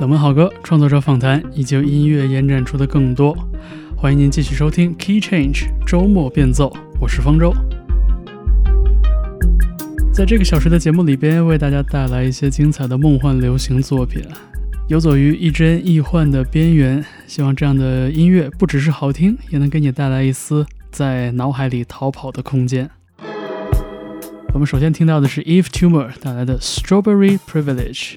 冷门好歌、创作者访谈以及音乐延展出的更多，欢迎您继续收听 Key Change 周末变奏。我是方舟，在这个小时的节目里边，为大家带来一些精彩的梦幻流行作品，游走于亦真亦幻的边缘。希望这样的音乐不只是好听，也能给你带来一丝在脑海里逃跑的空间。我们首先听到的是 Eve Tumor 带来的 Strawberry Privilege。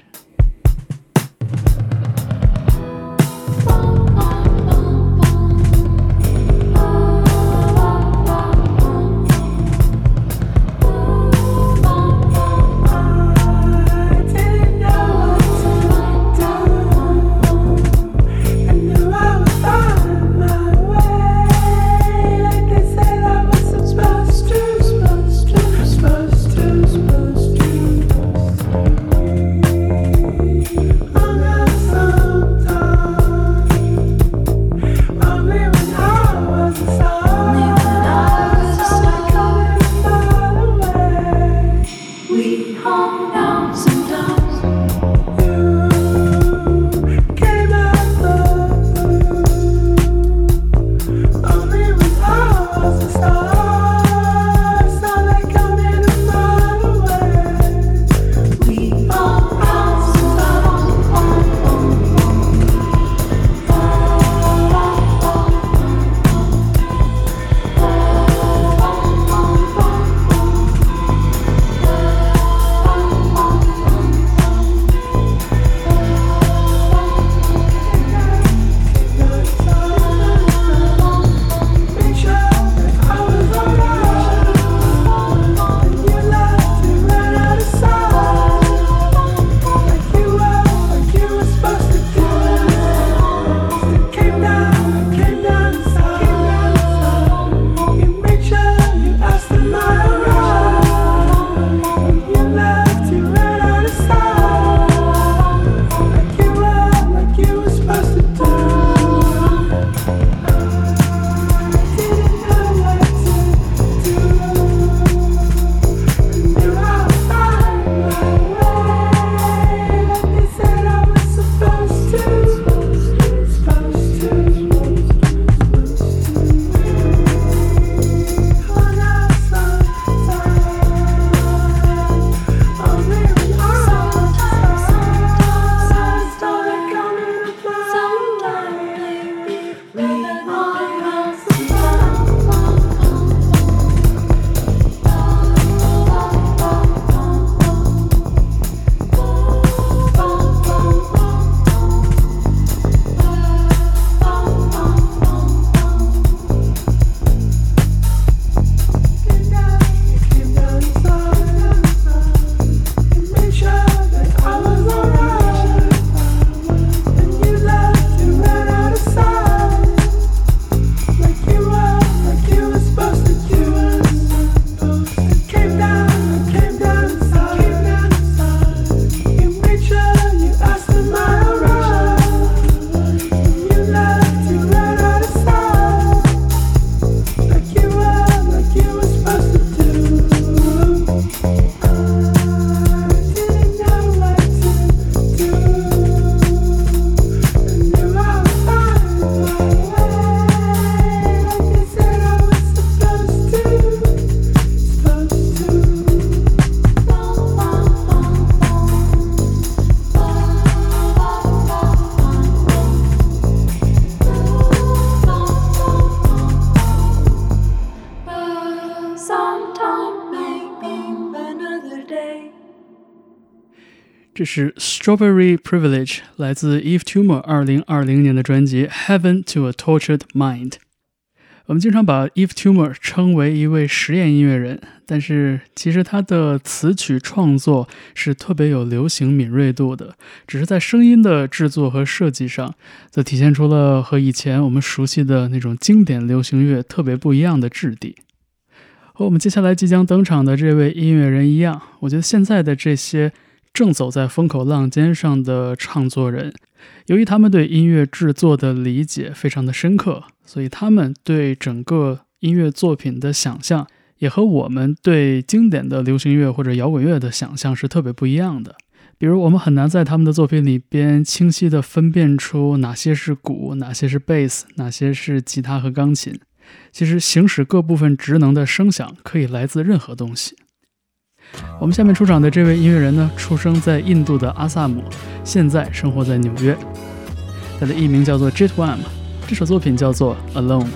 是 Strawberry Privilege，来自 Eve Tumor 二零二零年的专辑《Heaven to a Tortured Mind》。我们经常把 Eve Tumor 称为一位实验音乐人，但是其实他的词曲创作是特别有流行敏锐度的，只是在声音的制作和设计上，则体现出了和以前我们熟悉的那种经典流行乐特别不一样的质地。和我们接下来即将登场的这位音乐人一样，我觉得现在的这些。正走在风口浪尖上的唱作人，由于他们对音乐制作的理解非常的深刻，所以他们对整个音乐作品的想象，也和我们对经典的流行乐或者摇滚乐的想象是特别不一样的。比如，我们很难在他们的作品里边清晰地分辨出哪些是鼓，哪些是贝斯，哪些是吉他和钢琴。其实，行使各部分职能的声响可以来自任何东西。我们下面出场的这位音乐人呢，出生在印度的阿萨姆，现在生活在纽约。他的艺名叫做 Jitwam，这首作品叫做《Alone》。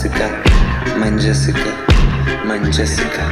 Jessica, mein Jessica, man Jessica.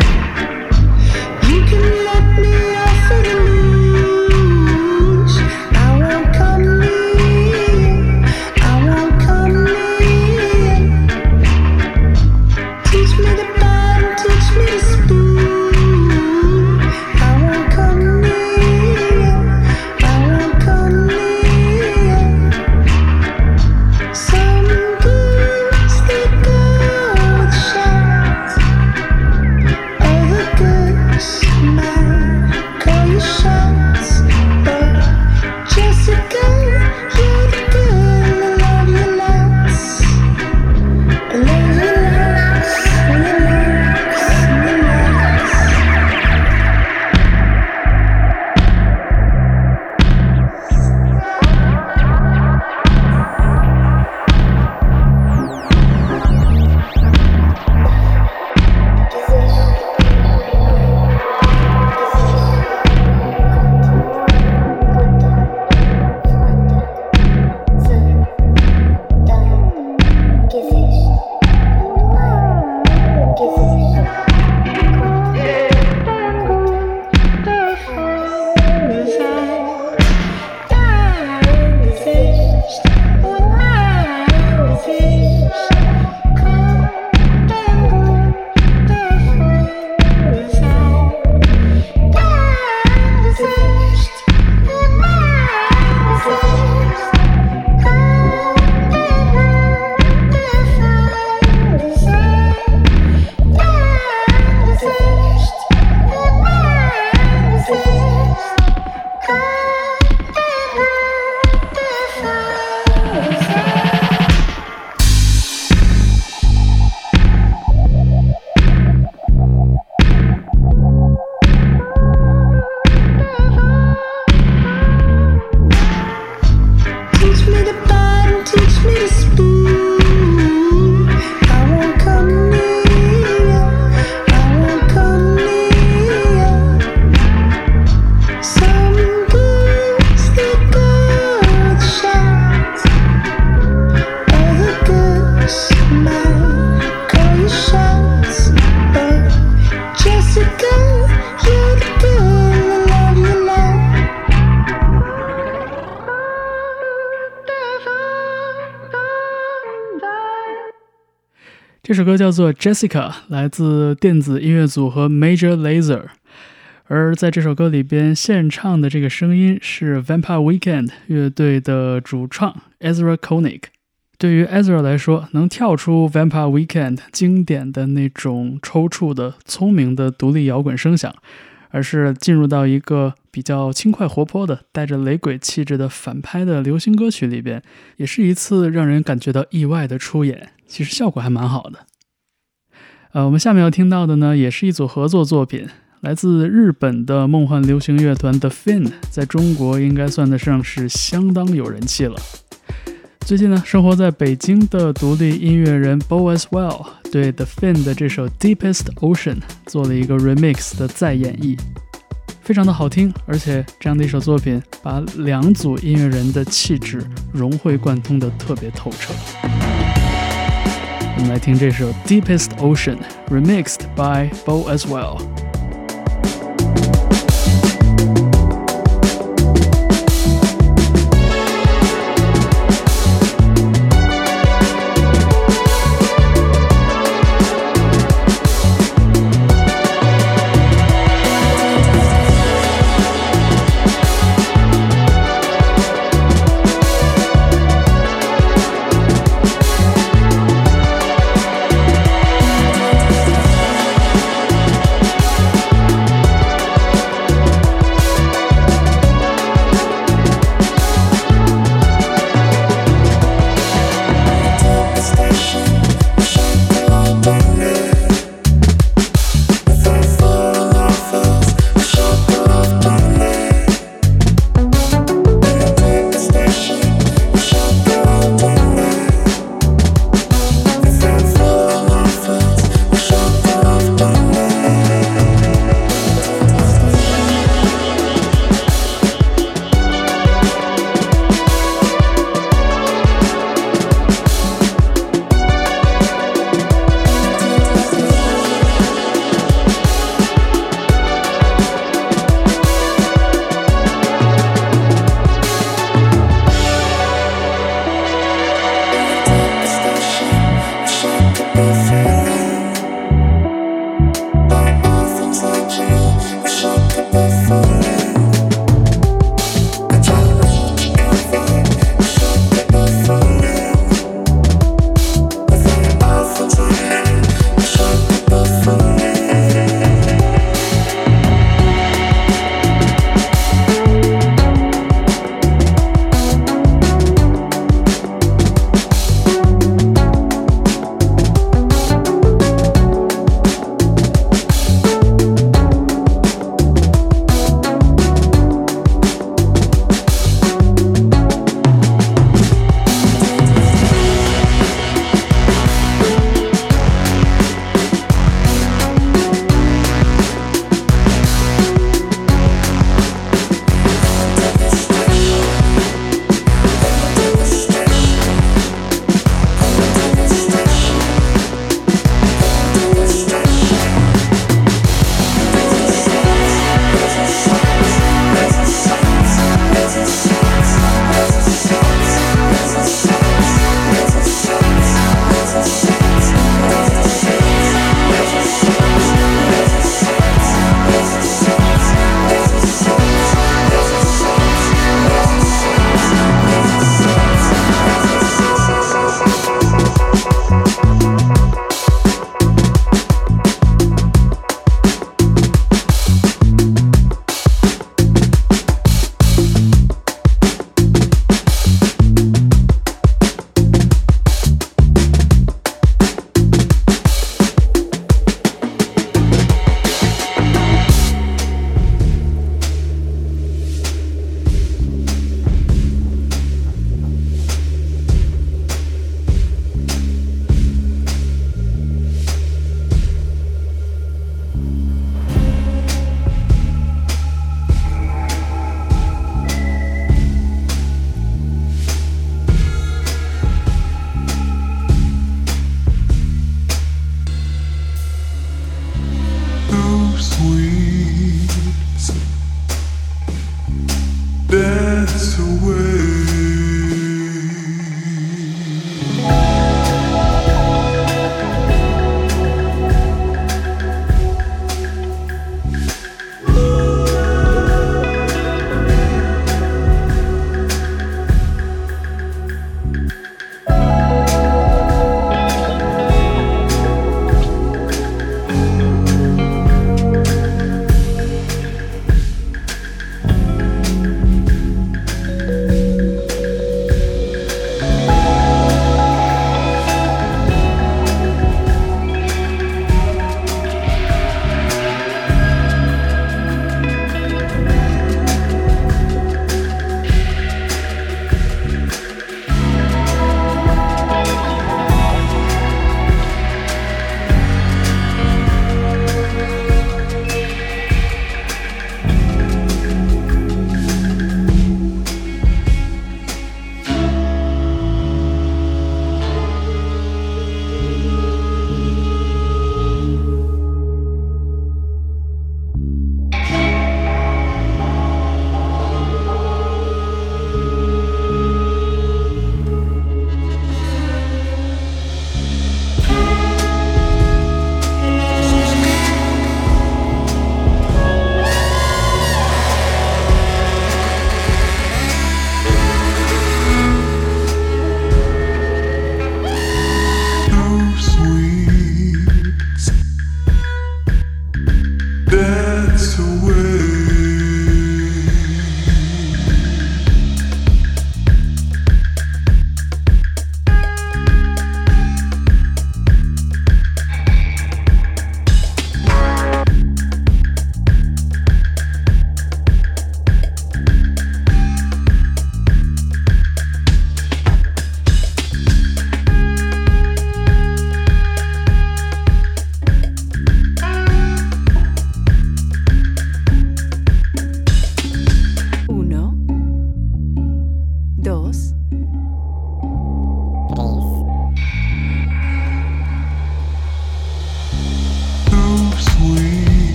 叫做《Jessica》，来自电子音乐组合 Major Lazer。而在这首歌里边，献唱的这个声音是 Vampire Weekend 乐队的主唱 Ezra Koenig。对于 Ezra 来说，能跳出 Vampire Weekend 经典的那种抽搐的、聪明的独立摇滚声响，而是进入到一个比较轻快活泼的、带着雷鬼气质的反拍的流行歌曲里边，也是一次让人感觉到意外的出演。其实效果还蛮好的。呃，我们下面要听到的呢，也是一组合作作品。来自日本的梦幻流行乐团 The Fin，在中国应该算得上是相当有人气了。最近呢，生活在北京的独立音乐人 Bo as Well 对 The Fin 的这首 Deepest Ocean 做了一个 remix 的再演绎，非常的好听。而且这样的一首作品，把两组音乐人的气质融会贯通的特别透彻。我们来听这首 Deepest Ocean remixed by Bo as Well。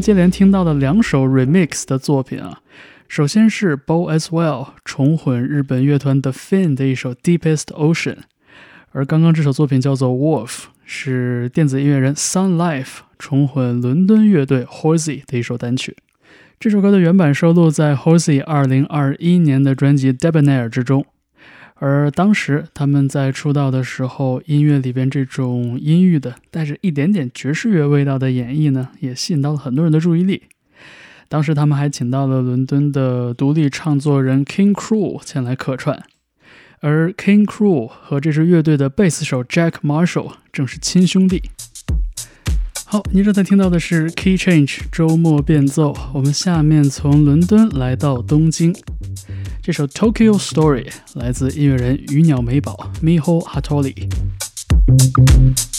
接连听到的两首 remix 的作品啊，首先是 Bo as Well 重混日本乐团 The Fin 的一首 Deepest Ocean，而刚刚这首作品叫做 Wolf，是电子音乐人 Sun Life 重混伦敦乐队 Horsey 的一首单曲。这首歌的原版收录在 Horsey 2021年的专辑 Debonair 之中。而当时他们在出道的时候，音乐里边这种阴郁的、带着一点点爵士乐味道的演绎呢，也吸引到了很多人的注意力。当时他们还请到了伦敦的独立唱作人 King Crew 前来客串，而 King Crew 和这支乐队的贝斯手 Jack Marshall 正是亲兄弟。好，您正在听到的是 Key Change 周末变奏。我们下面从伦敦来到东京。这首 Tokyo Story 来自音乐人鱼鸟美宝 Miho Hattori。「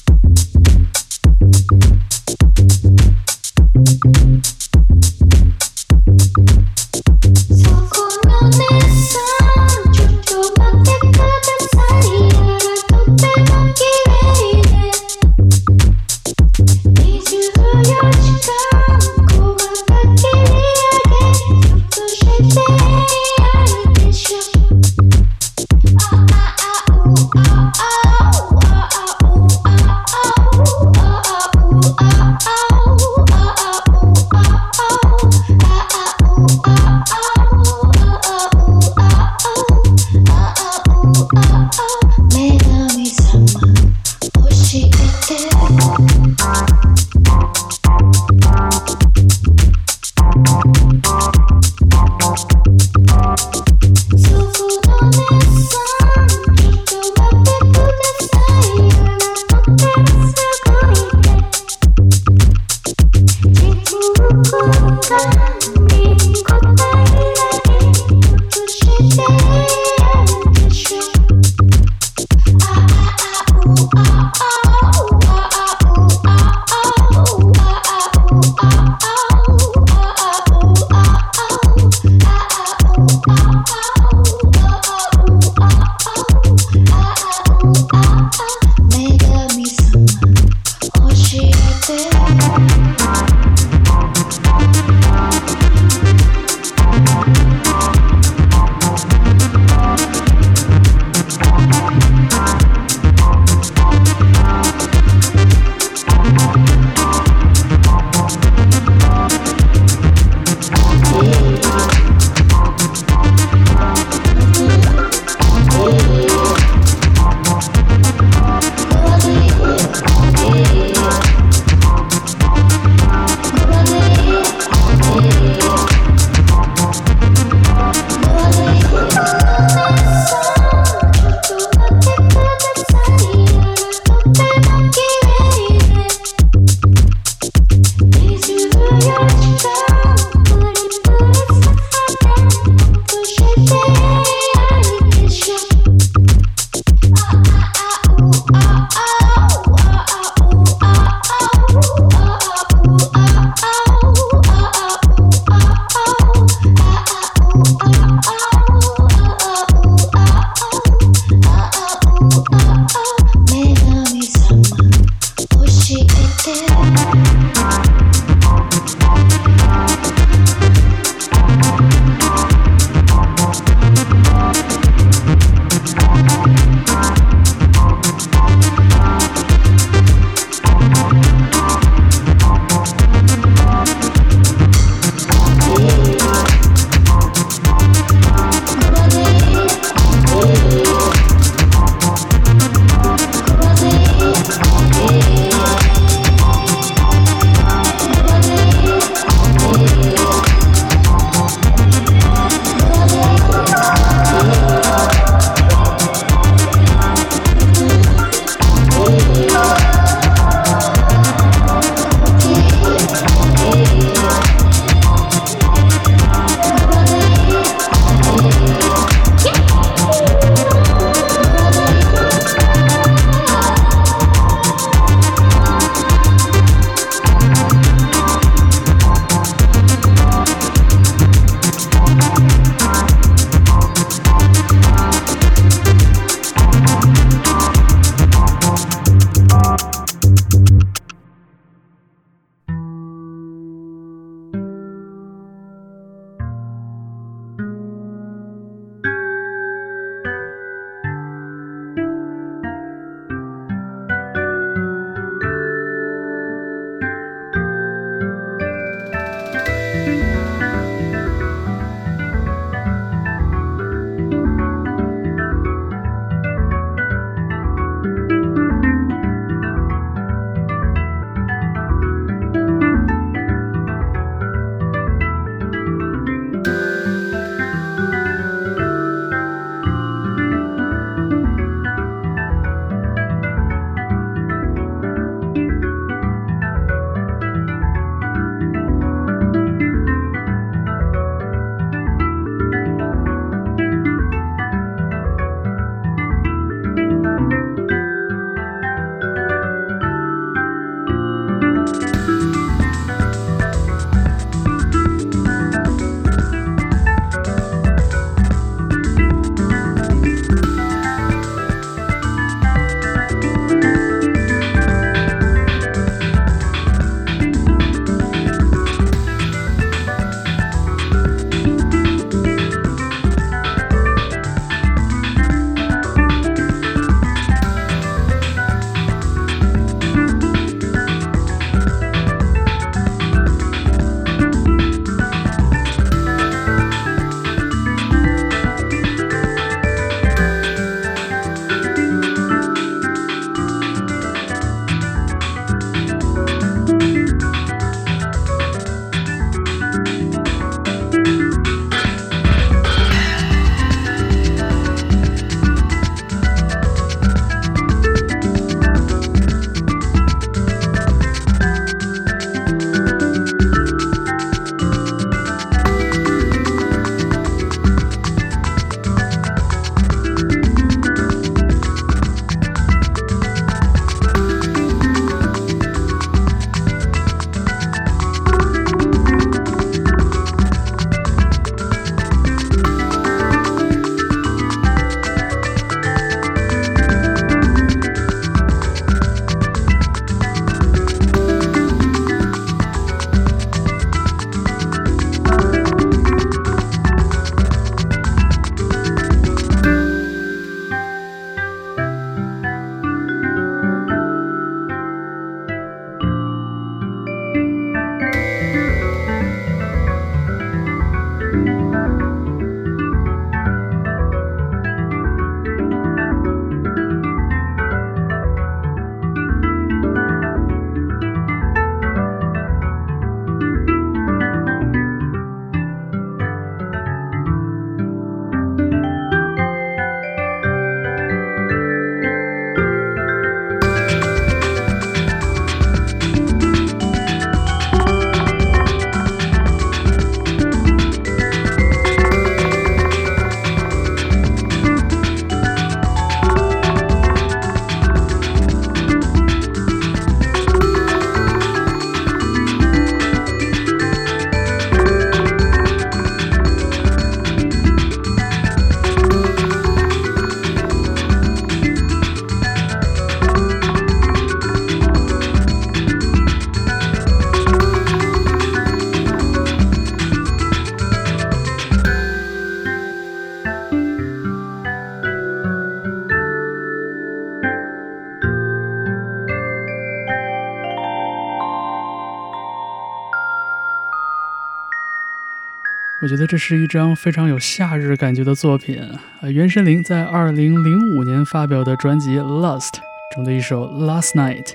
我觉得这是一张非常有夏日感觉的作品啊。原神灵在2005年发表的专辑《Lust》中的一首《Last Night》。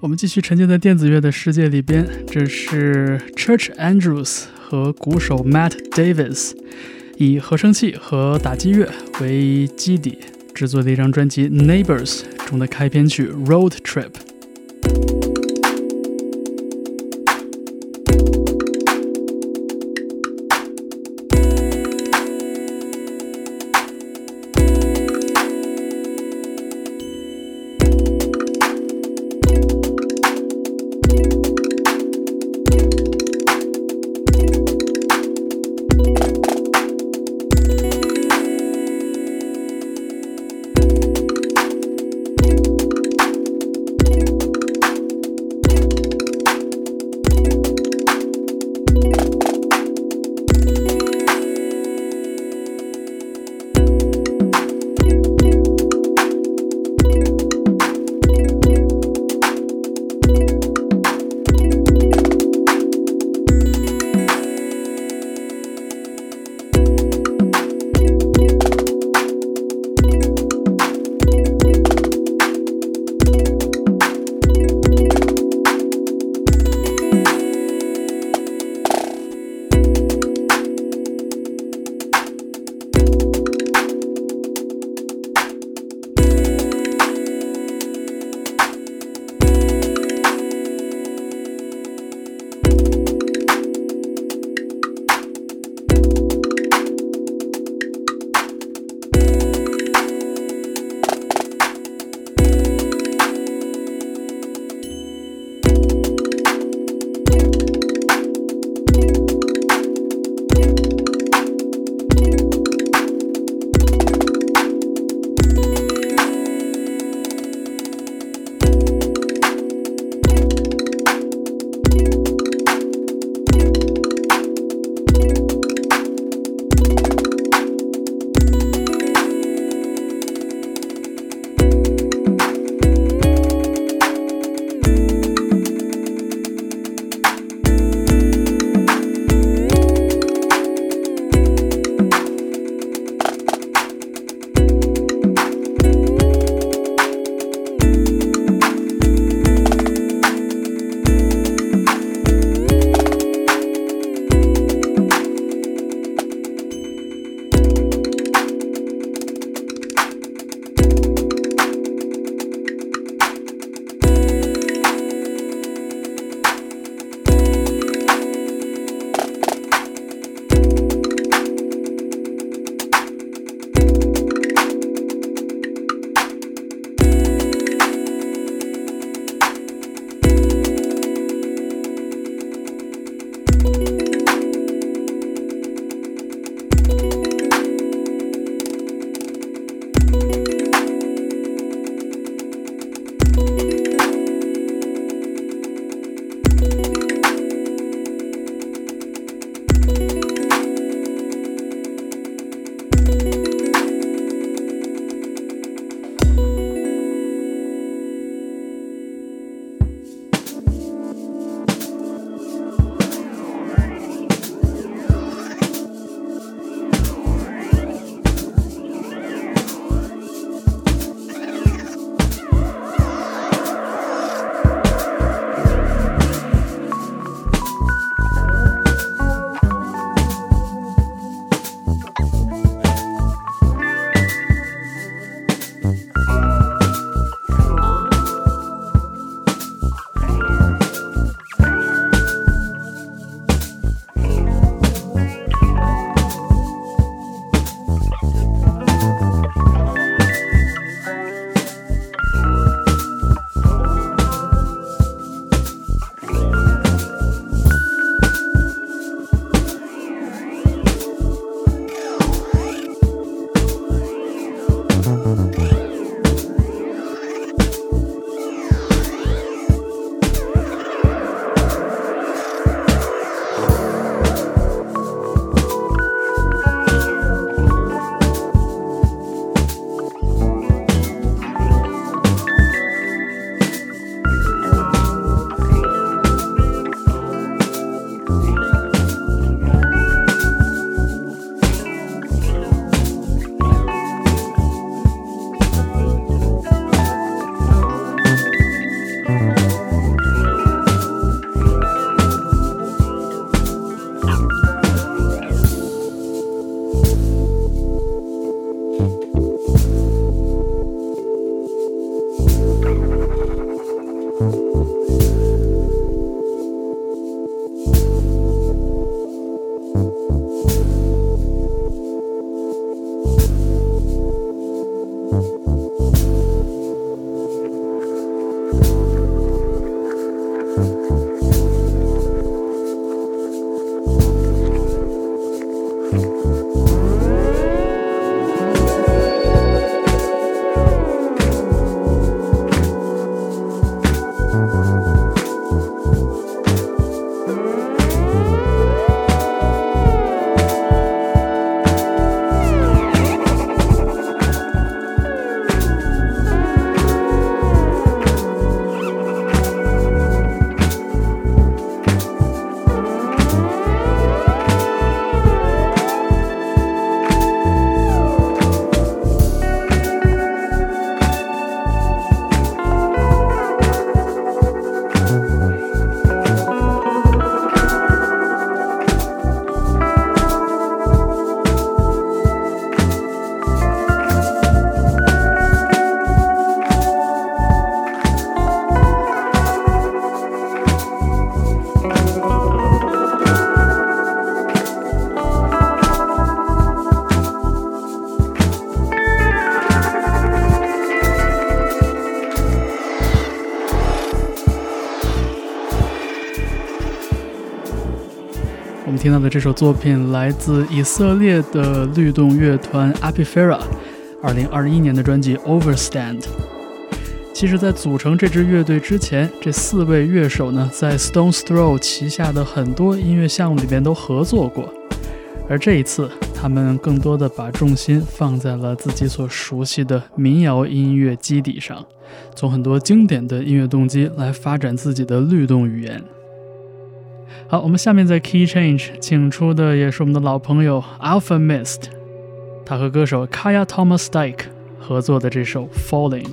我们继续沉浸在电子乐的世界里边，这是 Church Andrews 和鼓手 Matt Davis 以合成器和打击乐为基底制作的一张专辑《Neighbors》中的开篇曲《Road Trip》。听到的这首作品来自以色列的律动乐团 Apifera，二零二一年的专辑《Overstand》。其实，在组成这支乐队之前，这四位乐手呢，在 Stones Throw 旗下的很多音乐项目里边都合作过。而这一次，他们更多的把重心放在了自己所熟悉的民谣音乐基底上，从很多经典的音乐动机来发展自己的律动语言。好，我们下面在 Key Change 请出的也是我们的老朋友 Alpha Mist，他和歌手 Kaya Thomas Dyke 合作的这首 Falling。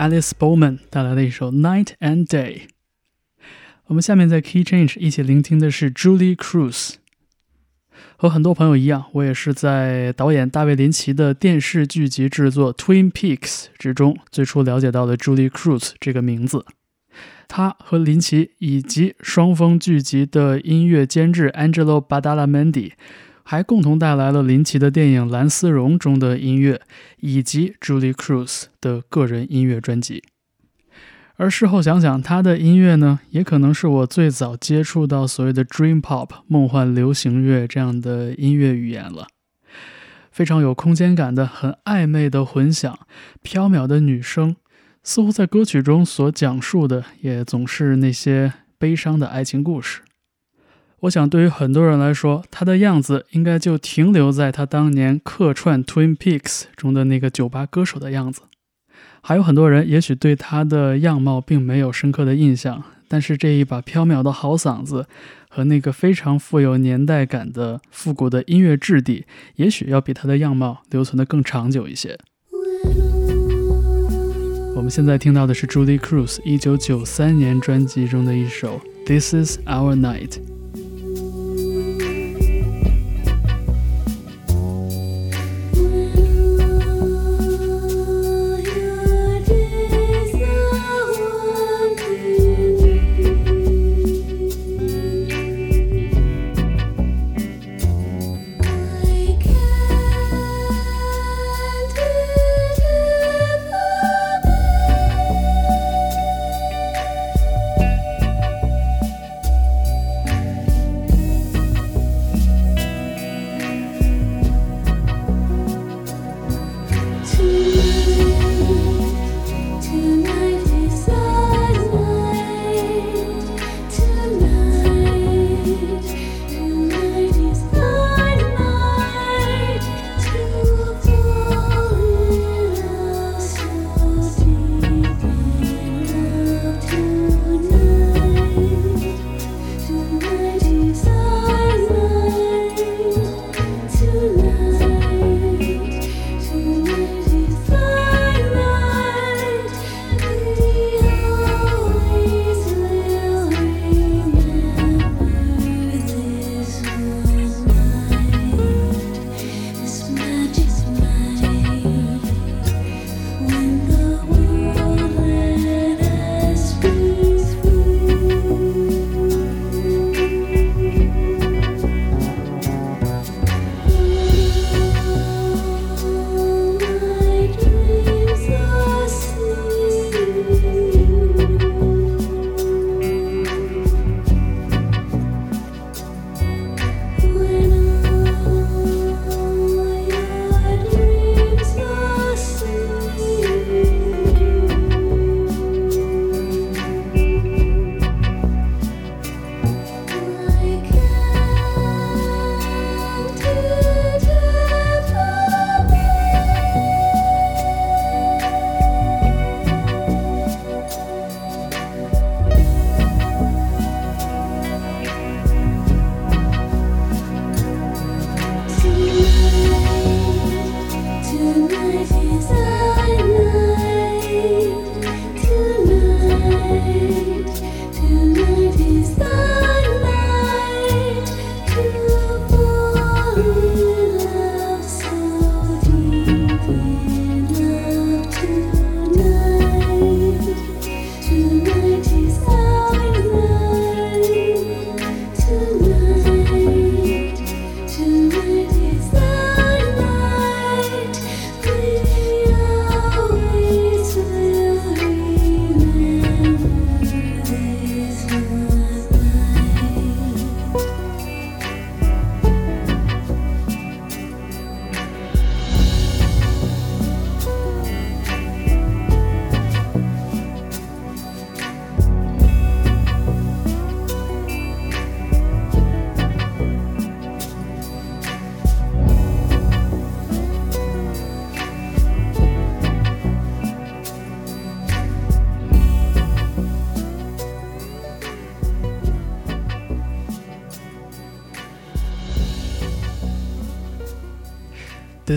Alice Bowman 带来的一首《Night and Day》。我们下面在 Key Change 一起聆听的是 Julie Cruz。和很多朋友一样，我也是在导演大卫林奇的电视剧集制作《Twin Peaks》之中最初了解到了 Julie Cruz 这个名字。他和林奇以及双峰剧集的音乐监制 Angelo Badalamenti 还共同带来了林奇的电影《蓝丝绒》中的音乐，以及 Julie Cruz 的个人音乐专辑。而事后想想，他的音乐呢，也可能是我最早接触到所谓的 Dream Pop 梦幻流行乐这样的音乐语言了。非常有空间感的、很暧昧的混响，飘渺的女声，似乎在歌曲中所讲述的也总是那些悲伤的爱情故事。我想，对于很多人来说，他的样子应该就停留在他当年客串《Twin Peaks》中的那个酒吧歌手的样子。还有很多人也许对他的样貌并没有深刻的印象，但是这一把飘渺的好嗓子和那个非常富有年代感的复古的音乐质地，也许要比他的样貌留存的更长久一些。我们现在听到的是 Julie Cruz 一九九三年专辑中的一首《This Is Our Night》。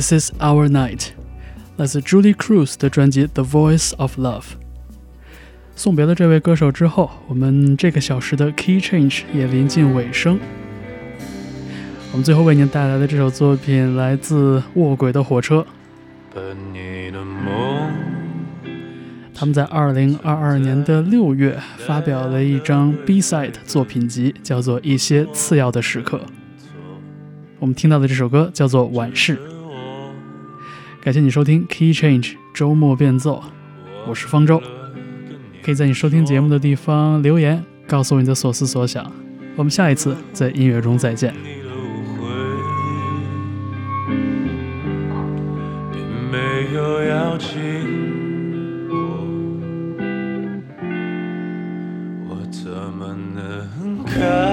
This Is Our Night，来自 Julie Cruz 的专辑《The Voice of Love》。送别了这位歌手之后，我们这个小时的 Key Change 也临近尾声。我们最后为您带来的这首作品来自卧轨的火车，他们在2022年的六月发表了一张 B-side 作品集，叫做《一些次要的时刻》。我们听到的这首歌叫做《晚市》。感谢你收听 Key Change 周末变奏，我是方舟。可以在你收听节目的地方留言，告诉我你的所思所想。我们下一次在音乐中再见。没有邀请我，怎么能开